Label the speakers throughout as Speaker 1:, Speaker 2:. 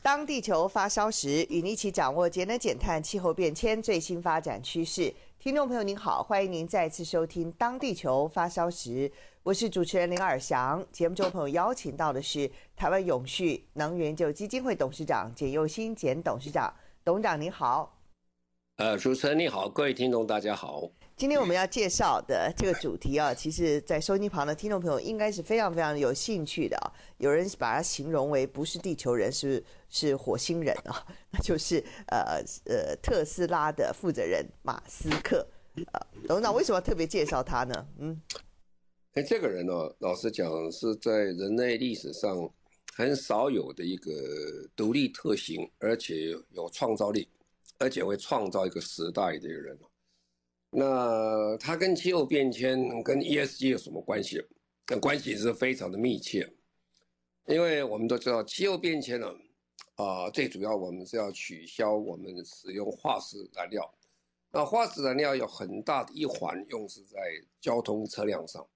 Speaker 1: 当地球发烧时，与您一起掌握节能减碳、气候变迁最新发展趋势。听众朋友您好，欢迎您再次收听《当地球发烧时》，我是主持人林尔祥。节目中朋友邀请到的是台湾永续能源研究基金会董事长简佑新简董事长，董事长您好。
Speaker 2: 呃，主持人你好，各位听众大家好。
Speaker 1: 今天我们要介绍的这个主题啊，其实，在收音旁的听众朋友应该是非常非常有兴趣的啊。有人把它形容为不是地球人，是是火星人啊，那就是呃呃特斯拉的负责人马斯克啊。董事长为什么要特别介绍他呢？嗯，
Speaker 2: 哎，这个人呢，老实讲是在人类历史上很少有的一个独立特行，而且有创造力，而且会创造一个时代的一个人。那它跟气候变迁、跟 ESG 有什么关系？那关系是非常的密切，因为我们都知道气候变迁呢，啊，最主要我们是要取消我们使用化石燃料。那化石燃料有很大的一环用是在交通车辆上。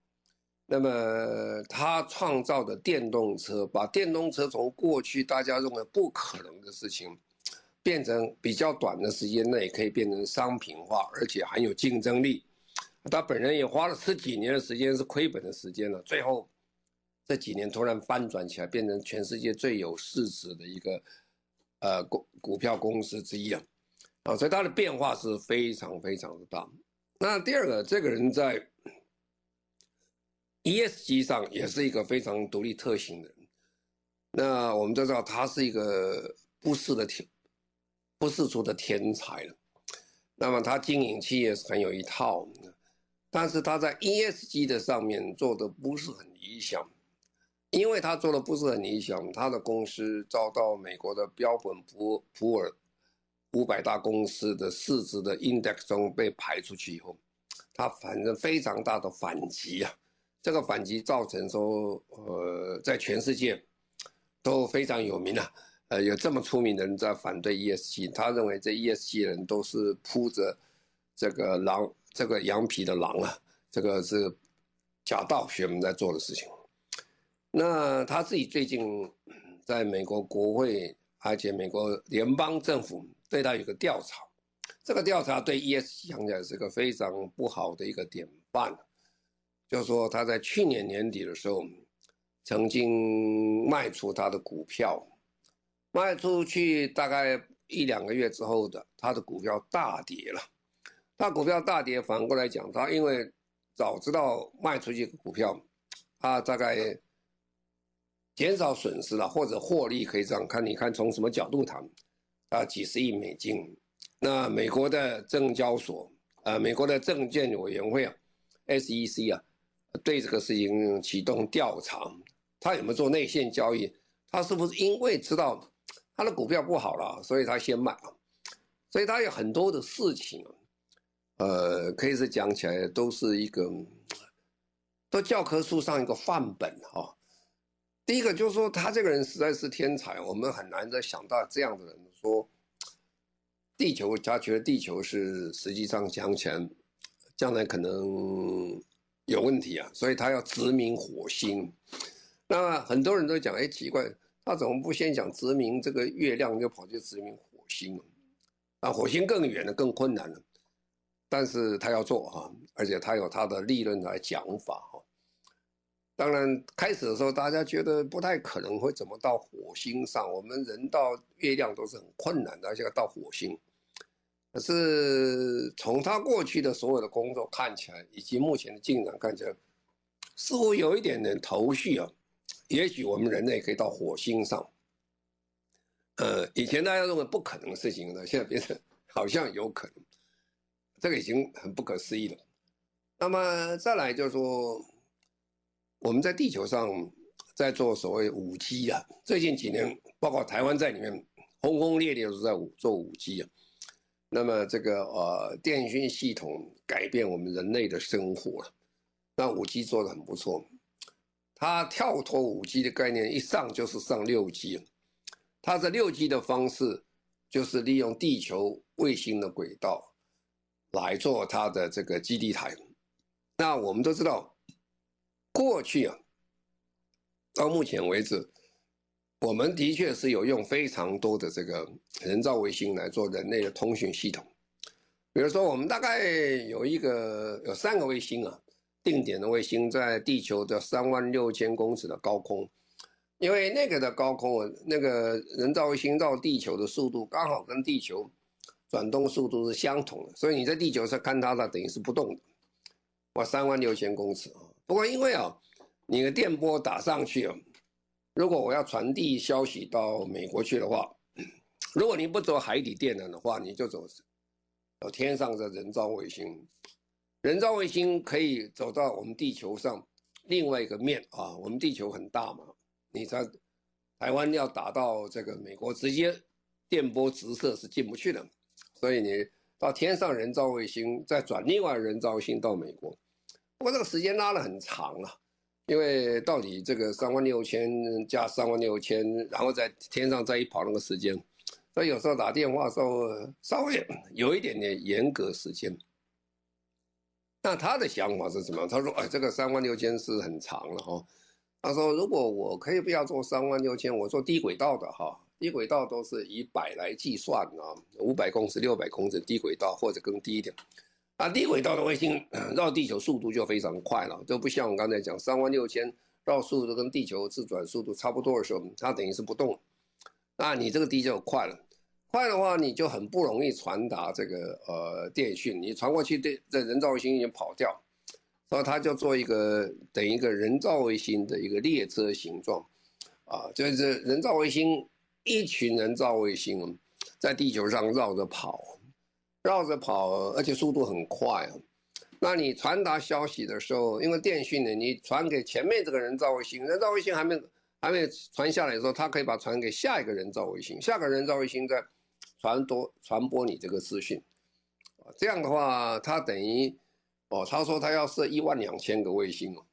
Speaker 2: 那么它创造的电动车，把电动车从过去大家认为不可能的事情。变成比较短的时间内可以变成商品化，而且很有竞争力。他本人也花了十几年的时间是亏本的时间了，最后这几年突然翻转起来，变成全世界最有市值的一个呃股股票公司之一啊！啊，所以它的变化是非常非常的大。那第二个，这个人在 ESG 上也是一个非常独立特性的人。那我们都知道，他是一个不世的挺。不世出的天才了，那么他经营企业是很有一套，但是他在 ESG 的上面做的不是很理想，因为他做的不是很理想，他的公司遭到美国的标本普普尔五百大公司的市值的 index 中被排出去以后，他反正非常大的反击啊，这个反击造成说，呃，在全世界都非常有名啊。呃，有这么出名的人在反对 ESG，他认为这 ESG 人都是铺着这个狼、这个羊皮的狼啊，这个是假道学们在做的事情。那他自己最近在美国国会，而且美国联邦政府对他有个调查，这个调查对 ESG 讲起来是个非常不好的一个典范，就是说他在去年年底的时候曾经卖出他的股票。卖出去大概一两个月之后的，他的股票大跌了。他股票大跌，反过来讲，他因为早知道卖出去股票，他大概减少损失了，或者获利可以这样看。你看从什么角度谈？啊，几十亿美金。那美国的证交所，呃，美国的证券委员会啊，SEC 啊，对这个事情启动调查，他有没有做内线交易？他是不是因为知道？他的股票不好了，所以他先卖啊，所以他有很多的事情，呃，可以是讲起来都是一个，都教科书上一个范本哈。第一个就是说，他这个人实在是天才，我们很难再想到这样的人说，地球，他觉得地球是实际上讲起来，将来可能有问题啊，所以他要殖民火星。那很多人都讲，哎，奇怪。他怎么不先讲殖民这个月亮，就跑去殖民火星？啊，火星更远了，更困难了。但是他要做哈，而且他有他的理论来讲法哈。当然，开始的时候大家觉得不太可能会怎么到火星上，我们人到月亮都是很困难的，而且要到火星。可是从他过去的所有的工作看起来，以及目前的进展看起来，似乎有一点点头绪啊。也许我们人类可以到火星上，呃，以前大家认为不可能的事情呢，现在变成好像有可能，这个已经很不可思议了。那么再来就是说，我们在地球上在做所谓五 G 啊。最近几年，包括台湾在里面轰轰烈烈都在做五 G 啊。那么这个呃电讯系统改变我们人类的生活了，那五 G 做得很不错。它跳脱五 G 的概念，一上就是上六 G 了。它这六 G 的方式，就是利用地球卫星的轨道来做它的这个基地台。那我们都知道，过去啊，到目前为止，我们的确是有用非常多的这个人造卫星来做人类的通讯系统。比如说，我们大概有一个有三个卫星啊。定点的卫星在地球的三万六千公尺的高空，因为那个的高空，那个人造卫星绕地球的速度刚好跟地球转动速度是相同的，所以你在地球上看它，它等于是不动的。哇，三万六千公尺啊！不过因为啊，你的电波打上去啊，如果我要传递消息到美国去的话，如果你不走海底电缆的话，你就走到天上的人造卫星。人造卫星可以走到我们地球上另外一个面啊，我们地球很大嘛，你在台湾要打到这个美国，直接电波直射是进不去的，所以你到天上人造卫星再转另外人造卫星到美国，不过这个时间拉得很长啊，因为到底这个三万六千加三万六千，然后在天上再一跑那个时间，所以有时候打电话的时候稍微有一点点严格时间。那他的想法是什么？他说：“哎，这个三万六千是很长了哈。他说，如果我可以不要做三万六千，我做低轨道的哈，低轨道都是以百来计算啊，五百公尺、六百公尺低轨道或者更低一点。啊，低轨道的卫星绕地球速度就非常快了，就不像我刚才讲三万六千绕速度跟地球自转速度差不多的时候，它等于是不动。那你这个低就快了。”快的话，你就很不容易传达这个呃电讯，你传过去，对这人造卫星已经跑掉，所以他就做一个等于一个人造卫星的一个列车形状，啊，就是人造卫星一群人造卫星在地球上绕着跑，绕着跑，而且速度很快啊。那你传达消息的时候，因为电讯呢，你传给前面这个人造卫星，人造卫星还没还没传下来的时候，它可以把传给下一个人造卫星，下个人造卫星在。传多传播你这个资讯，啊，这样的话，他等于，哦，他说他要设一万两千个卫星哦，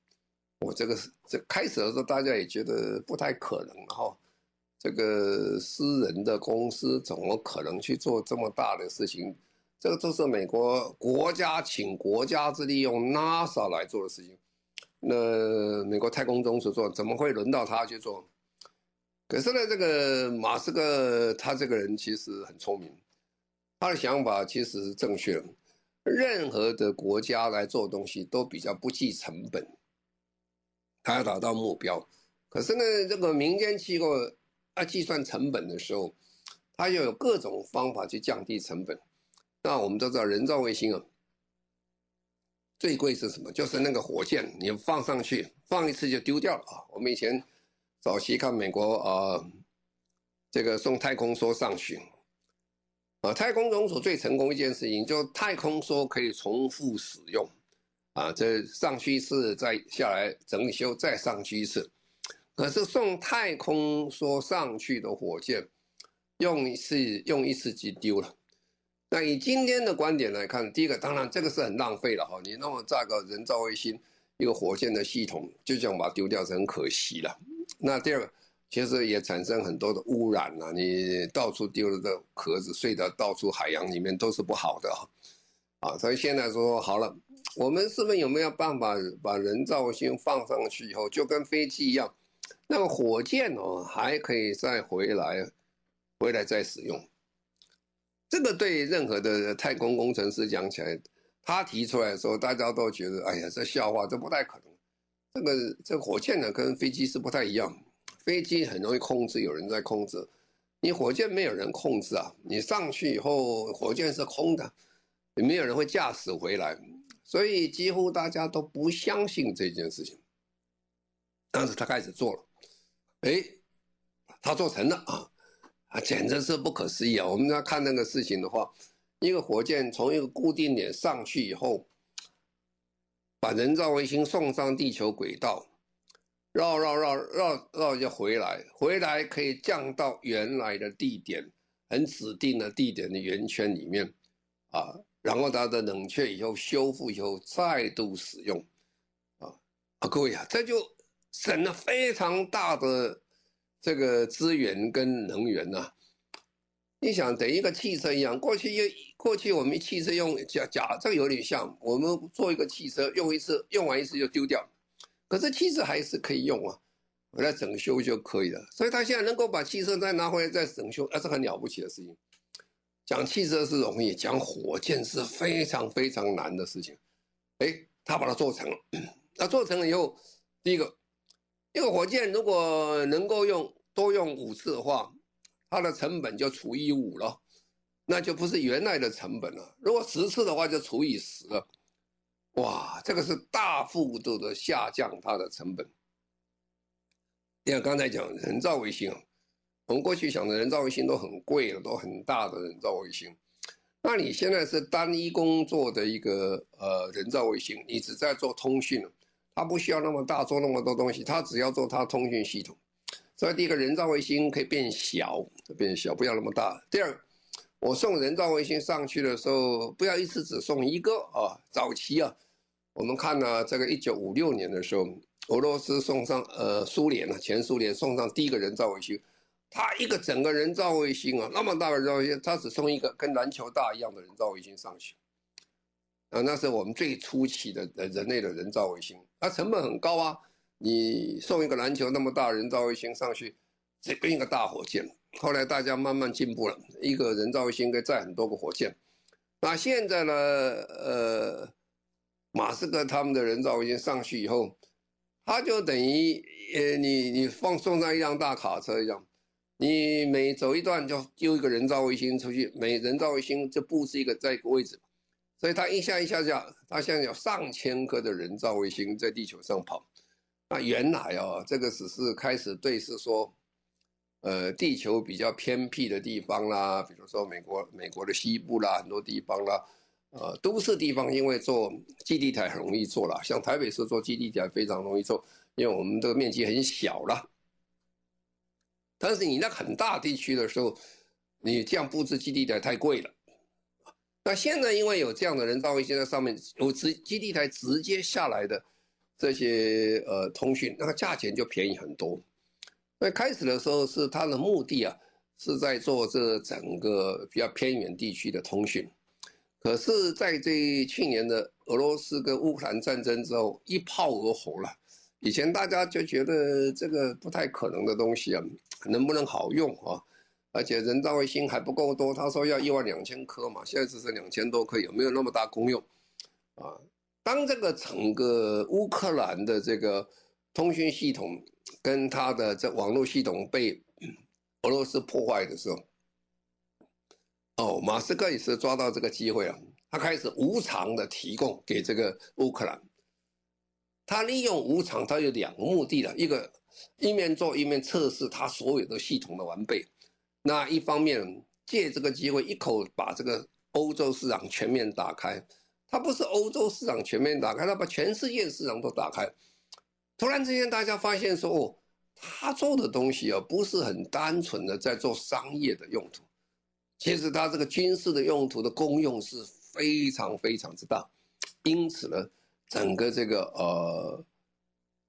Speaker 2: 我这个是这开始的时候大家也觉得不太可能哈，这个私人的公司怎么可能去做这么大的事情？这个都是美国国家请国家之力用 NASA 来做的事情，那美国太空总署做，怎么会轮到他去做？可是呢，这个马斯克他这个人其实很聪明，他的想法其实是正确的。任何的国家来做东西都比较不计成本，他要达到目标。可是呢，这个民间机构要计算成本的时候，他又有各种方法去降低成本。那我们都知道，人造卫星啊，最贵是什么？就是那个火箭，你放上去，放一次就丢掉了啊。我们以前。早期看美国啊、呃，这个送太空梭上去，啊，太空总署最成功一件事情，就太空梭可以重复使用，啊，这上去一次再下来整理修再上去一次，可是送太空梭上去的火箭，用一次用一次就丢了。那以今天的观点来看，第一个当然这个是很浪费了哈，你那么炸个人造卫星一个火箭的系统，就这样把它丢掉是很可惜了。那第二个，其实也产生很多的污染啊，你到处丢了的壳子，碎到到处海洋里面都是不好的啊。所以现在说好了，我们是不是有没有办法把人造星放上去以后，就跟飞机一样，那个火箭哦还可以再回来，回来再使用。这个对任何的太空工程师讲起来，他提出来的时候，大家都觉得，哎呀，这笑话，这不太可能。这个这个火箭呢，跟飞机是不太一样。飞机很容易控制，有人在控制。你火箭没有人控制啊，你上去以后，火箭是空的，也没有人会驾驶回来，所以几乎大家都不相信这件事情。但是他开始做了，哎，他做成了啊，啊，简直是不可思议啊！我们要看那个事情的话，一个火箭从一个固定点上去以后。把人造卫星送上地球轨道，绕绕绕绕绕就回来，回来可以降到原来的地点，很指定的地点的圆圈里面，啊，然后它的冷却以后修复以后再度使用，啊啊，各位啊，这就省了非常大的这个资源跟能源呐、你想，等一个汽车一样，过去用过去我们汽车用假假，这个有点像我们做一个汽车，用一次用完一次就丢掉，可是汽车还是可以用啊，回来整修就可以了。所以他现在能够把汽车再拿回来再整修，那是很了不起的事情。讲汽车是容易，讲火箭是非常非常难的事情。哎，他把它做成了，那做成了以后，第一个，一个火箭如果能够用多用五次的话。它的成本就除以五了，那就不是原来的成本了。如果十次的话，就除以十了。哇，这个是大幅度的下降它的成本。你看刚才讲人造卫星，我们过去想的人造卫星都很贵了，都很大的人造卫星。那你现在是单一工作的一个呃人造卫星，你只在做通讯，它不需要那么大做那么多东西，它只要做它通讯系统。所以第一个人造卫星可以变小，变小不要那么大。第二，我送人造卫星上去的时候，不要一次只送一个啊。早期啊，我们看呢，这个一九五六年的时候，俄罗斯送上呃苏联啊，前苏联送上第一个人造卫星，他一个整个人造卫星啊，那么大的人造卫星，他只送一个跟篮球大一样的人造卫星上去。啊，那是我们最初期的人类的人造卫星，它成本很高啊。你送一个篮球那么大人造卫星上去，这边一个大火箭。后来大家慢慢进步了，一个人造卫星可以载很多个火箭。那现在呢？呃，马斯克他们的人造卫星上去以后，他就等于呃，你你放送上一辆大卡车一样，你每走一段就丢一个人造卫星出去，每人造卫星就布置一个在一个位置，所以它一下一下下，它现在有上千颗的人造卫星在地球上跑。那原来哦，这个只是开始对是说，呃，地球比较偏僻的地方啦，比如说美国美国的西部啦，很多地方啦，呃，都市地方，因为做基地台很容易做啦，像台北市做基地台非常容易做，因为我们这个面积很小啦。但是你那很大地区的时候，你这样布置基地台太贵了。那现在因为有这样的人造卫星在上面，有直基地台直接下来的。这些呃通讯，那个价钱就便宜很多。那开始的时候是它的目的啊，是在做这整个比较偏远地区的通讯。可是在这去年的俄罗斯跟乌克兰战争之后，一炮而红了。以前大家就觉得这个不太可能的东西啊，能不能好用啊？而且人造卫星还不够多，他说要一万两千颗嘛，现在只剩两千多颗，有没有那么大功用啊？当这个整个乌克兰的这个通讯系统跟它的这网络系统被俄罗斯破坏的时候，哦，马斯克也是抓到这个机会了，他开始无偿的提供给这个乌克兰。他利用无偿，他有两个目的了，一个一面做一面测试他所有的系统的完备，那一方面借这个机会一口把这个欧洲市场全面打开。他不是欧洲市场全面打开，他把全世界市场都打开。突然之间，大家发现说，哦，他做的东西啊，不是很单纯的在做商业的用途，其实他这个军事的用途的功用是非常非常之大。因此呢，整个这个呃，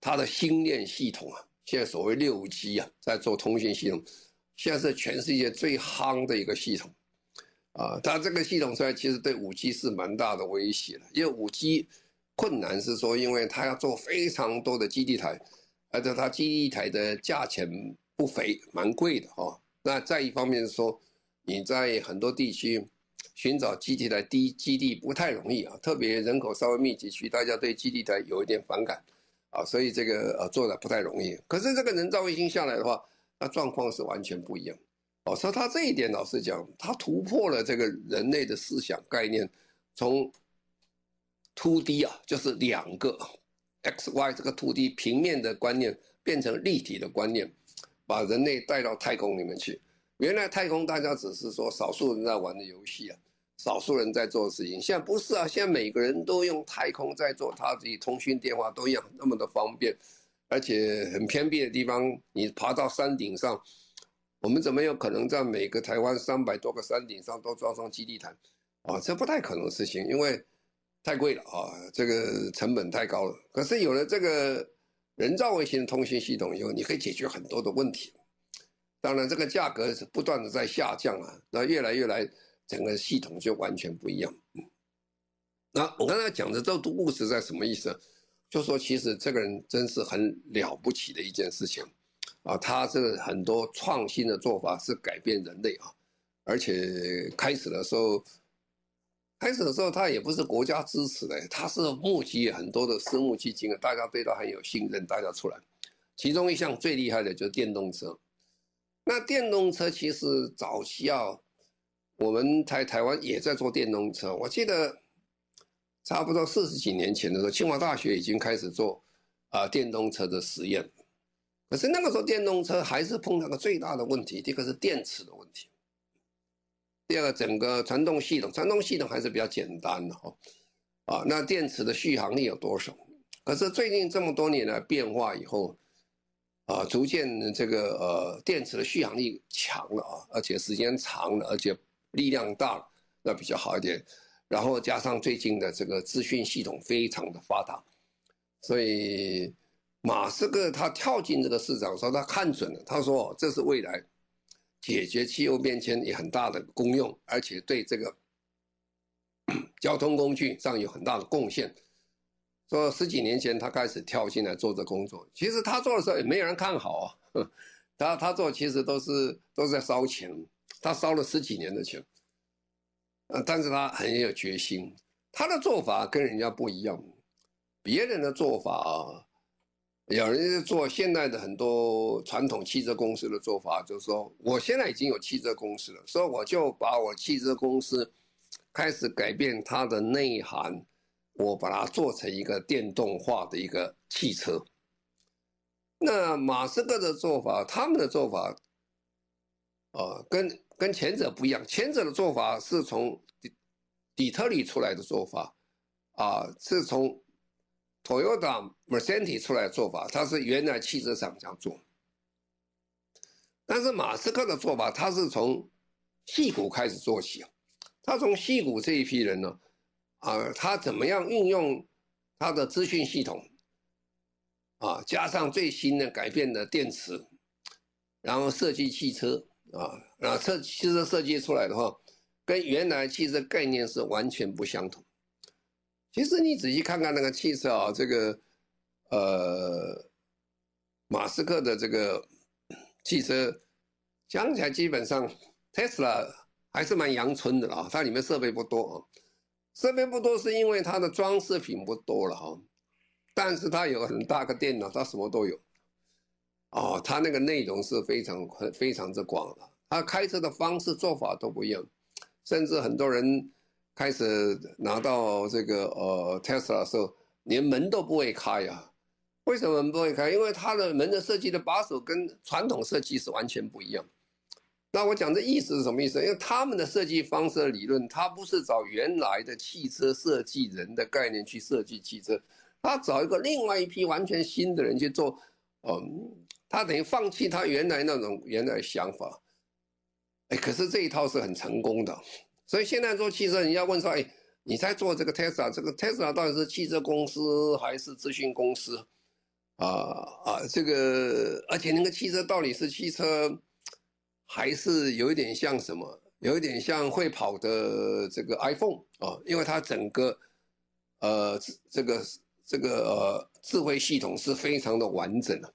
Speaker 2: 他的星链系统啊，现在所谓六 G 啊，在做通讯系统，现在是全世界最夯的一个系统。啊，它这个系统出来，其实对五 G 是蛮大的威胁的。因为五 G 困难是说，因为它要做非常多的基地台，而且它基地台的价钱不菲，蛮贵的哈。那再一方面是说，你在很多地区寻找基地台低基地不太容易啊，特别人口稍微密集区，大家对基地台有一点反感啊，所以这个呃做的不太容易。可是这个人造卫星下来的话，那状况是完全不一样。哦，所以他这一点，老实讲，他突破了这个人类的思想概念，从 two D 啊，就是两个 X、Y 这个 two D 平面的观念，变成立体的观念，把人类带到太空里面去。原来太空大家只是说少数人在玩的游戏啊，少数人在做的事情。现在不是啊，现在每个人都用太空在做他自己通讯电话都一样那么的方便。而且很偏僻的地方，你爬到山顶上，我们怎么有可能在每个台湾三百多个山顶上都装上基地台？啊，这不太可能的事情，因为太贵了啊，这个成本太高了。可是有了这个人造卫星通信系统以后，你可以解决很多的问题。当然，这个价格是不断的在下降啊，那越来越来，整个系统就完全不一样。那我刚才讲的这个故事在什么意思？就说其实这个人真是很了不起的一件事情啊，他这个很多创新的做法是改变人类啊，而且开始的时候。开始的时候，他也不是国家支持的，他是募集很多的私募基金啊，大家对他很有信任，大家出来。其中一项最厉害的就是电动车。那电动车其实早期啊，我们台台湾也在做电动车。我记得差不多四十几年前的时候，清华大学已经开始做啊电动车的实验。可是那个时候电动车还是碰到个最大的问题，第一个是电池的问题。第二个，整个传动系统，传动系统还是比较简单的哈，啊，那电池的续航力有多少？可是最近这么多年的变化以后，啊，逐渐这个呃电池的续航力强了啊，而且时间长了，而且力量大了，那比较好一点。然后加上最近的这个资讯系统非常的发达，所以马斯克他跳进这个市场说他看准了，他说这是未来。解决气候变迁也很大的功用，而且对这个 交通工具上有很大的贡献。说十几年前他开始跳进来做这工作，其实他做的时候也没有人看好啊。他他做其实都是都是在烧钱，他烧了十几年的钱。呃，但是他很有决心，他的做法跟人家不一样，别人的做法啊。有人做现在的很多传统汽车公司的做法，就是说，我现在已经有汽车公司了，所以我就把我汽车公司开始改变它的内涵，我把它做成一个电动化的一个汽车。那马斯克的做法，他们的做法，呃，跟跟前者不一样，前者的做法是从底底特律出来的做法，啊，是从。Toyota、Mercedes 出来的做法，它是原来汽车厂这样做。但是马斯克的做法，他是从戏骨开始做起。他从戏骨这一批人呢，啊，他怎么样运用他的资讯系统，啊，加上最新的改变的电池，然后设计汽车，啊，然后车汽车设计出来的话，跟原来汽车概念是完全不相同。其实你仔细看看那个汽车啊，这个，呃，马斯克的这个汽车讲起来基本上，Tesla 还是蛮阳春的啊，它里面设备不多啊，设备不多是因为它的装饰品不多了哈，但是它有很大个电脑，它什么都有，哦，它那个内容是非常非常之广的，它开车的方式做法都不一样，甚至很多人。开始拿到这个呃 Tesla 的时候，连门都不会开、啊？为什么？门不会开？因为它的门的设计的把手跟传统设计是完全不一样。那我讲这意思是什么？意思？因为他们的设计方式理论，他不是找原来的汽车设计人的概念去设计汽车，他找一个另外一批完全新的人去做。嗯，他等于放弃他原来那种原来的想法。哎，可是这一套是很成功的。所以现在做汽车，人家问说：“哎，你在做这个 Tesla，这个 Tesla 到底是汽车公司还是咨询公司？啊啊，这个而且那个汽车到底是汽车，还是有一点像什么？有一点像会跑的这个 iPhone 啊，因为它整个呃这个这个呃智慧系统是非常的完整的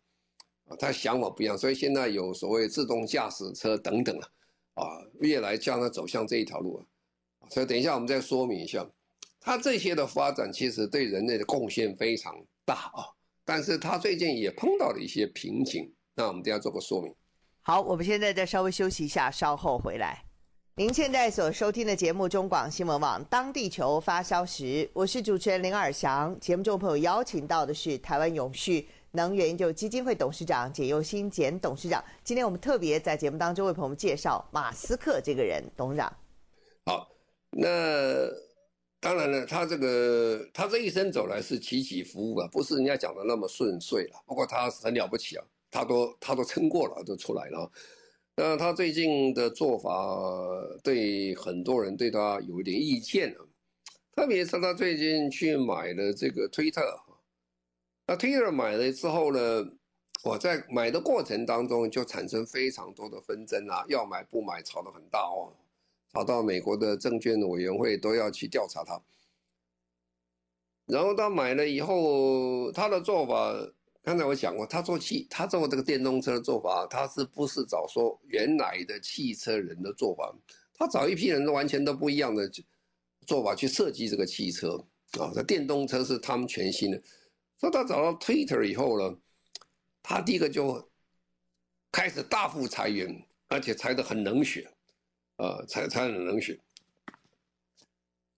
Speaker 2: 啊，它想法不一样，所以现在有所谓自动驾驶车等等了。”啊，啊越来将它走向这一条路啊，所以等一下我们再说明一下，它这些的发展其实对人类的贡献非常大啊，但是它最近也碰到了一些瓶颈，那我们等下做个说明。
Speaker 1: 好，我们现在再稍微休息一下，稍后回来。您现在所收听的节目中广新闻网，当地球发烧时，我是主持人林尔祥。节目中朋友邀请到的是台湾永续。能源研究基金会董事长简又新简董事长，今天我们特别在节目当中为朋友们介绍马斯克这个人。董事长，
Speaker 2: 好，那当然了，他这个他这一生走来是起起伏伏啊，不是人家讲的那么顺遂了。不过他很了不起啊，他都他都撑过了，都出来了。那他最近的做法对很多人对他有一点意见啊，特别是他最近去买了这个推特，那推特买了之后呢，我在买的过程当中就产生非常多的纷争啊，要买不买吵得很大哦。吵到美国的证券委员会都要去调查他，然后他买了以后，他的做法，刚才我讲过，他做汽，他做这个电动车的做法，他是不是找说原来的汽车人的做法？他找一批人都完全都不一样的做法去设计这个汽车啊，这电动车是他们全新的。说他找到 Twitter 以后呢，他第一个就开始大幅裁员，而且裁得很冷血。呃，才才能冷血。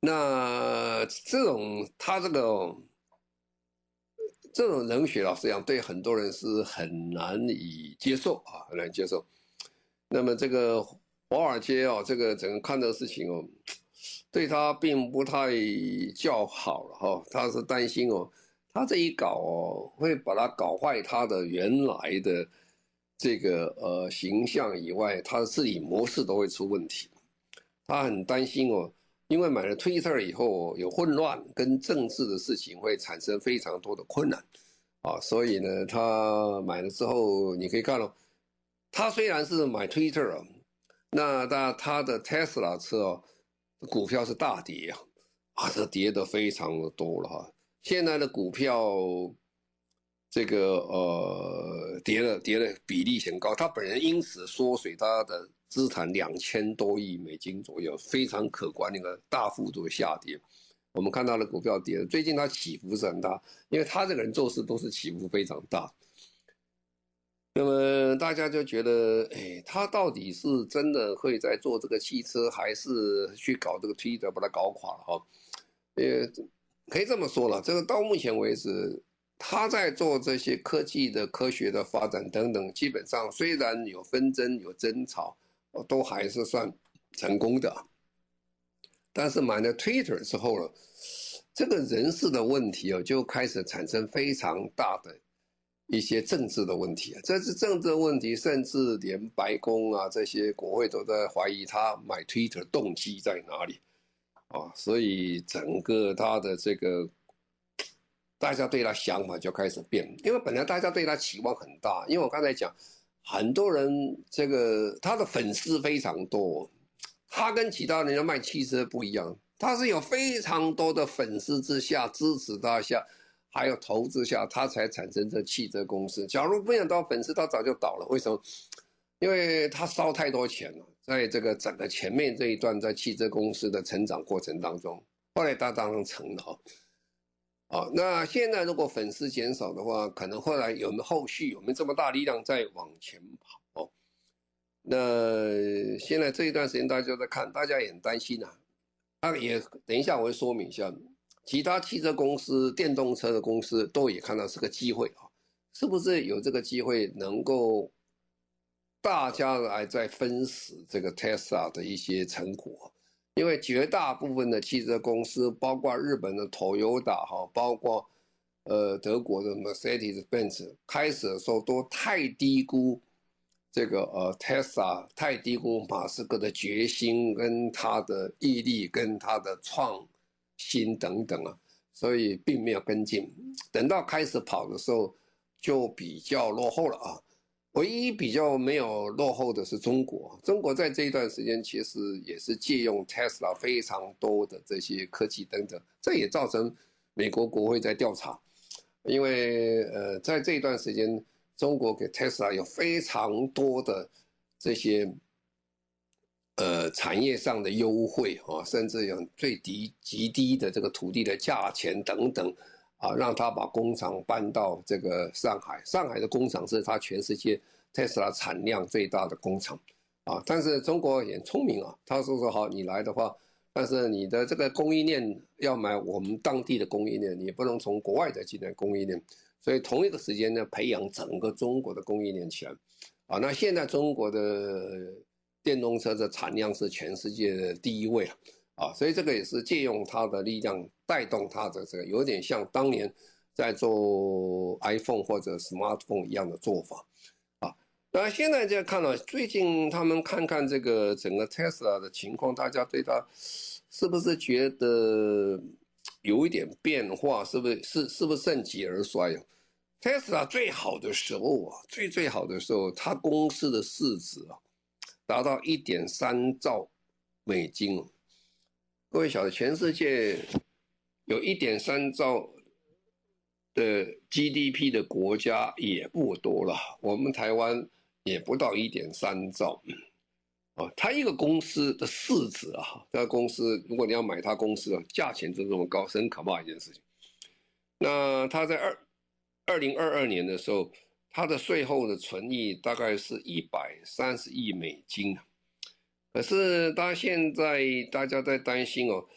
Speaker 2: 那这种他这个这种冷血老实讲，对很多人是很难以接受啊，很难接受。那么这个华尔街哦，这个整个看的事情哦，对他并不太叫好了哈。他是担心哦，他这一搞哦，会把他搞坏他的原来的。这个呃形象以外，他的治理模式都会出问题，他很担心哦，因为买了 Twitter 以后有混乱跟政治的事情会产生非常多的困难，啊，所以呢，他买了之后，你可以看到，他虽然是买 Twitter 啊，那他他的 Tesla 车哦，股票是大跌啊，啊，这跌的非常的多了哈，现在的股票。这个呃跌了跌了比例很高，他本人因此缩水他的资产两千多亿美金左右，非常可观的一个大幅度的下跌。我们看到了股票跌了，最近他起伏是很大，因为他这个人做事都是起伏非常大。那么大家就觉得，哎，他到底是真的会在做这个汽车，还是去搞这个 Twitter 把它搞垮了哈？呃，可以这么说了，这个到目前为止。他在做这些科技的科学的发展等等，基本上虽然有纷争有争吵，都还是算成功的。但是买了 Twitter 之后呢，这个人事的问题啊，就开始产生非常大的一些政治的问题啊。这是政治问题，甚至连白宫啊这些国会都在怀疑他买 Twitter 动机在哪里啊。所以整个他的这个。大家对他想法就开始变，因为本来大家对他期望很大，因为我刚才讲，很多人这个他的粉丝非常多，他跟其他人家卖汽车不一样，他是有非常多的粉丝之下支持他下，还有投资下，他才产生这汽车公司。假如没有到粉丝，他早就倒了。为什么？因为他烧太多钱了，在这个整个前面这一段在汽车公司的成长过程当中，后来他当然成了。啊，那现在如果粉丝减少的话，可能后来有没有后续有没有这么大力量在往前跑？哦，那现在这一段时间大家在看，大家也很担心啊。啊，也等一下我会说明一下，其他汽车公司、电动车的公司都也看到是个机会啊，是不是有这个机会能够大家来在分食这个 Tesla 的一些成果？因为绝大部分的汽车公司，包括日本的 Toyota 哈，包括呃德国的 Mercedes-Benz，开始的时候都太低估这个呃 Tesla，太低估马斯克的决心跟他的毅力跟他的创新等等啊，所以并没有跟进。等到开始跑的时候，就比较落后了啊。唯一比较没有落后的是中国，中国在这一段时间其实也是借用 Tesla 非常多的这些科技等等，这也造成美国国会在调查，因为呃在这一段时间，中国给 Tesla 有非常多的这些呃产业上的优惠啊，甚至有最低极低的这个土地的价钱等等。啊，让他把工厂搬到这个上海。上海的工厂是他全世界特斯拉产量最大的工厂，啊，但是中国也聪明啊，他说说好，你来的话，但是你的这个供应链要买我们当地的供应链，你不能从国外的进来供应链。所以同一个时间呢，培养整个中国的供应链起来。啊，那现在中国的电动车的产量是全世界的第一位了。啊，所以这个也是借用它的力量带动它的这个，有点像当年在做 iPhone 或者 Smartphone 一样的做法啊。那现在在看到，最近他们看看这个整个 Tesla 的情况，大家对它是不是觉得有一点变化？是不是是是不是盛极而衰啊？Tesla 最好的时候啊，最最好的时候，它公司的市值啊达到一点三兆美金。各位晓得，全世界有一点三兆的 GDP 的国家也不多了，我们台湾也不到一点三兆。啊，它一个公司的市值啊，这个公司如果你要买它公司的价钱就这么高，是很可怕一件事情。那它在二二零二二年的时候，它的税后的存益大概是一百三十亿美金啊。可是，当现在大家在担心哦，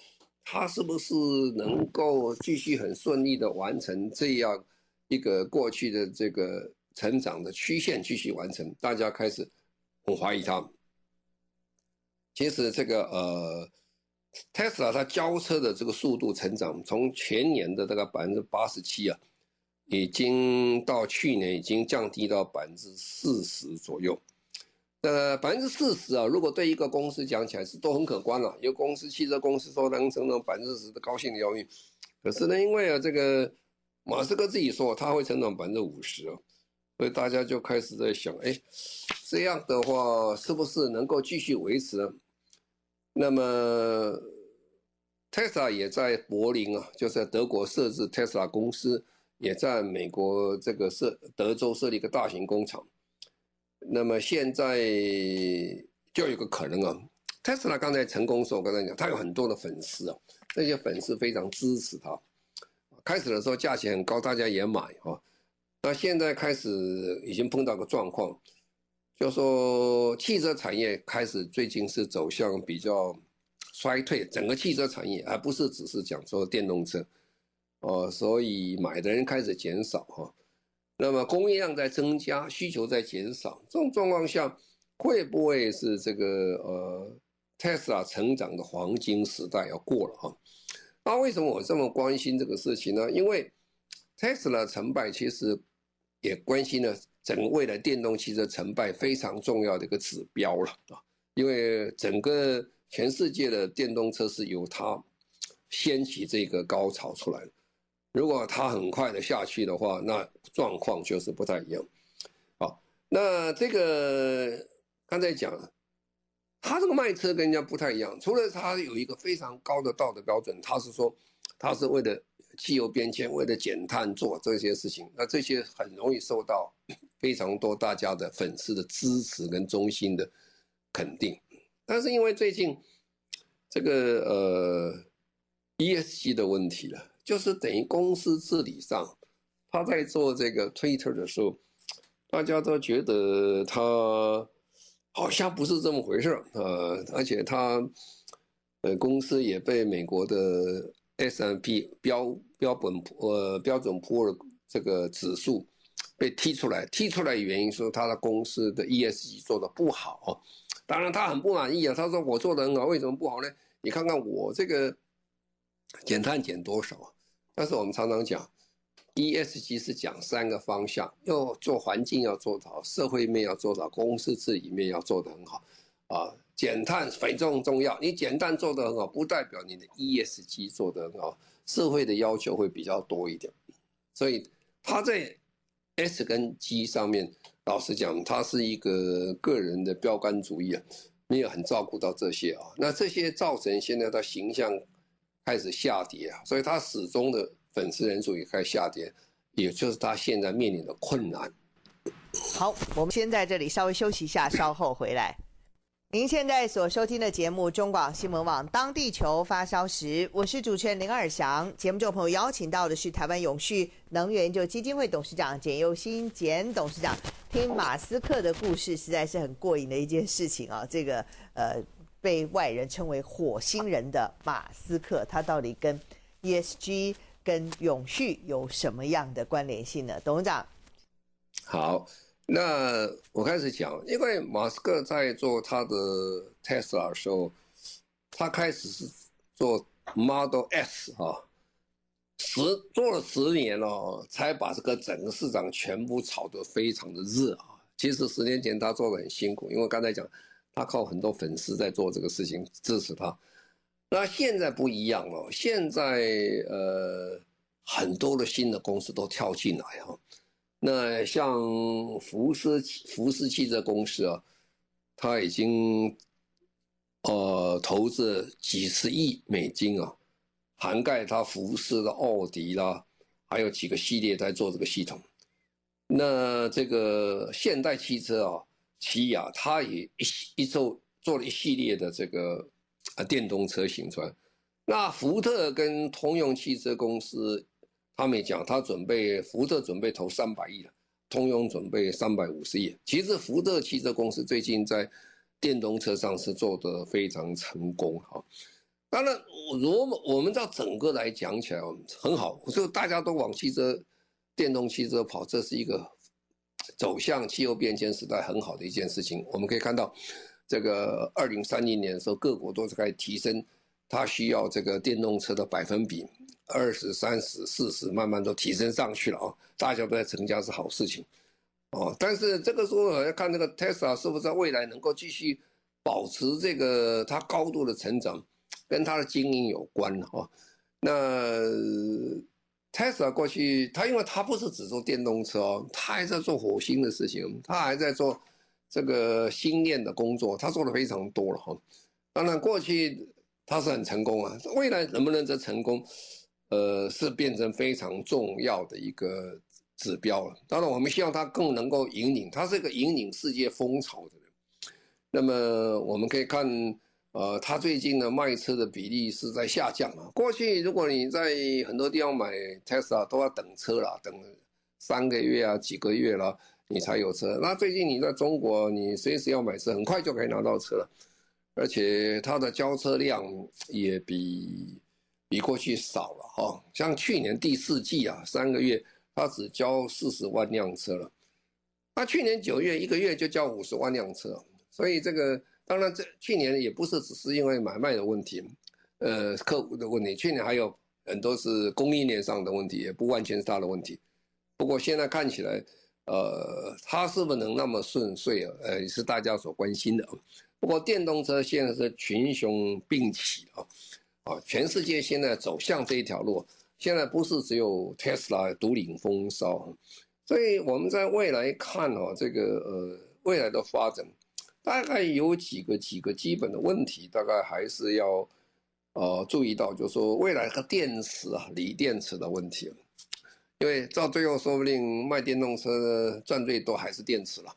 Speaker 2: 他是不是能够继续很顺利的完成这样一个过去的这个成长的曲线继续完成？大家开始很怀疑他。其实这个呃，Tesla 它交车的这个速度成长，从前年的这个百分之八十七啊，已经到去年已经降低到百分之四十左右。呃，百分之四十啊，如果对一个公司讲起来是都很可观了。有公司，汽车公司说能成长百分之十的高兴的要命。可是呢，因为啊，这个马斯克自己说他会成长百分之五十啊，所以大家就开始在想，哎，这样的话是不是能够继续维持？那么，Tesla 也在柏林啊，就是在德国设置 Tesla 公司，也在美国这个设德州设立一个大型工厂。那么现在就有个可能啊，特斯拉刚才成功的时候，我刚才讲，他有很多的粉丝啊，这些粉丝非常支持他。开始的时候价钱很高，大家也买啊。那现在开始已经碰到个状况，就说汽车产业开始最近是走向比较衰退，整个汽车产业，而不是只是讲说电动车，哦，所以买的人开始减少哈。那么供应量在增加，需求在减少，这种状况下会不会是这个呃，Tesla 成长的黄金时代要过了哈？那为什么我这么关心这个事情呢？因为 Tesla 成败其实也关心了整个未来电动汽车成败非常重要的一个指标了啊！因为整个全世界的电动车是由它掀起这个高潮出来的。如果它很快的下去的话，那状况就是不太一样。好，那这个刚才讲了，他这个卖车跟人家不太一样，除了他有一个非常高的道德标准，他是说他是为了汽油变迁、为了减碳做这些事情，那这些很容易受到 非常多大家的粉丝的支持跟衷心的肯定。但是因为最近这个呃 ESG 的问题了。就是等于公司治理上，他在做这个 Twitter 的时候，大家都觉得他好像不是这么回事儿，呃，而且他，呃，公司也被美国的 S&P 标标本呃标准普尔这个指数被踢出来，踢出来原因是他的公司的 ESG 做得不好，当然他很不满意啊，他说我做得很好，为什么不好呢？你看看我这个减碳减多少啊？但是我们常常讲，ESG 是讲三个方向，要做环境要做得好，社会面要做到，公司治理面要做得很好，啊，减碳非常重要。你减碳做得很好，不代表你的 ESG 做得很好，社会的要求会比较多一点。所以他在 S 跟 G 上面，老实讲，他是一个个人的标杆主义啊，没有很照顾到这些啊。那这些造成现在的形象。开始下跌啊，所以他始终的粉丝人数也开始下跌，也就是他现在面临的困难。
Speaker 1: 好，我们先在这里稍微休息一下，稍后回来。您现在所收听的节目中广新闻网《当地球发烧时》，我是主持人林尔翔。节目中朋友邀请到的是台湾永续能源研究基金会董事长简又新简董事长。听马斯克的故事，实在是很过瘾的一件事情啊！这个呃。被外人称为“火星人”的马斯克，他到底跟 ESG、跟永续有什么样的关联性呢？董事长，
Speaker 2: 好，那我开始讲，因为马斯克在做他的 Tesla 的时候，他开始是做 Model S 哈，十做了十年了，才把这个整个市场全部炒得非常的热啊。其实十年前他做的很辛苦，因为刚才讲他靠很多粉丝在做这个事情支持他。那现在不一样了，现在呃很多的新的公司都跳进来哈。那像福斯福斯汽车公司啊，他已经呃投资几十亿美金啊，涵盖他福斯的奥迪啦，还有几个系列在做这个系统。那这个现代汽车啊，起亚他也一一做做了一系列的这个啊电动车型出来。那福特跟通用汽车公司。他们也讲，他准备福特准备投三百亿了，通用准备三百五十亿。其实福特汽车公司最近在电动车上是做得非常成功哈。当然，如果我们照整个来讲起来很好，就大家都往汽车、电动汽车跑，这是一个走向气候变迁时代很好的一件事情。我们可以看到，这个二零三零年的时候，各国都是开始提升，它需要这个电动车的百分比。二十三十四十，慢慢都提升上去了啊！大家都在成家是好事情，哦。但是这个时候要看这个 Tesla 是不是在未来能够继续保持这个它高度的成长，跟它的经营有关哈。那 Tesla 过去，它因为它不是只做电动车哦，它还在做火星的事情，它还在做这个星链的工作，它做的非常多了哈。当然过去它是很成功啊，未来能不能再成功？呃，是变成非常重要的一个指标了。当然，我们希望他更能够引领，他是一个引领世界风潮的人。那么我们可以看，呃，他最近呢卖车的比例是在下降啊。过去如果你在很多地方买 Tesla 都要等车了，等三个月啊，几个月了，你才有车。那最近你在中国，你随时要买车，很快就可以拿到车了，而且它的交车量也比。比过去少了哈，像去年第四季啊，三个月他只交四十万辆车了，那去年九月一个月就交五十万辆车，所以这个当然这去年也不是只是因为买卖的问题，呃，客户的问题，去年还有很多是供应链上的问题，也不完全是他的问题。不过现在看起来，呃，他是不是能那么顺遂啊？呃，也是大家所关心的。不过电动车现在是群雄并起啊。啊，全世界现在走向这一条路，现在不是只有 Tesla 独领风骚，所以我们在未来看哦，这个呃未来的发展，大概有几个几个基本的问题，大概还是要呃注意到，就是说未来和电池啊，锂电池的问题，因为到最后说不定卖电动车赚最多还是电池了，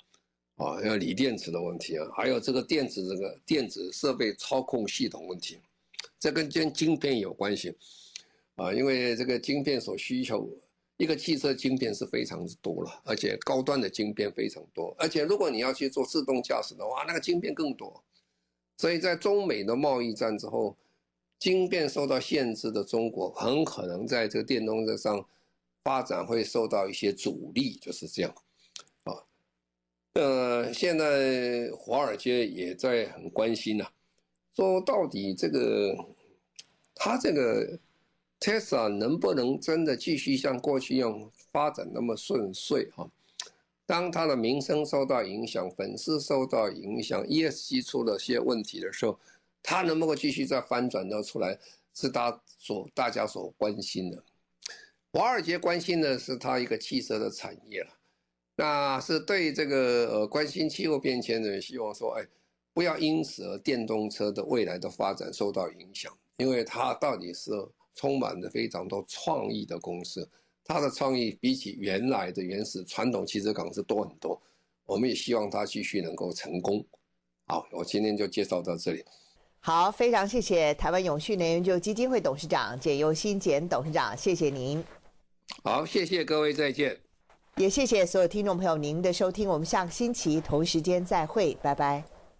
Speaker 2: 啊，要锂电池的问题啊，还有这个电子这个电子设备操控系统问题。这跟晶晶片有关系，啊，因为这个晶片所需求，一个汽车晶片是非常之多了，而且高端的晶片非常多，而且如果你要去做自动驾驶的话，那个晶片更多。所以在中美的贸易战之后，晶片受到限制的中国，很可能在这个电动车上发展会受到一些阻力，就是这样。啊，呃，现在华尔街也在很关心呐、说到底，这个他这个 Tesla 能不能真的继续像过去一样发展那么顺遂啊？当他的名声受到影响，粉丝受到影响，ESG 出了些问题的时候，他能不能继续再翻转到出来，是他所大家所关心的。华尔街关心的是他一个汽车的产业了，那是对这个呃关心气候变迁的人希望说，哎。不要因此而电动车的未来的发展受到影响，因为它到底是充满着非常多创意的公司，它的创意比起原来的原始传统汽车港是多很多。我们也希望它继续能够成功。好，我今天就介绍到这里。
Speaker 1: 好，非常谢谢台湾永续能源基金会董事长简尤新简董事长，谢谢您。
Speaker 2: 好，谢谢各位，再见。
Speaker 1: 也谢谢所有听众朋友您的收听，我们下个星期同时间再会，拜拜。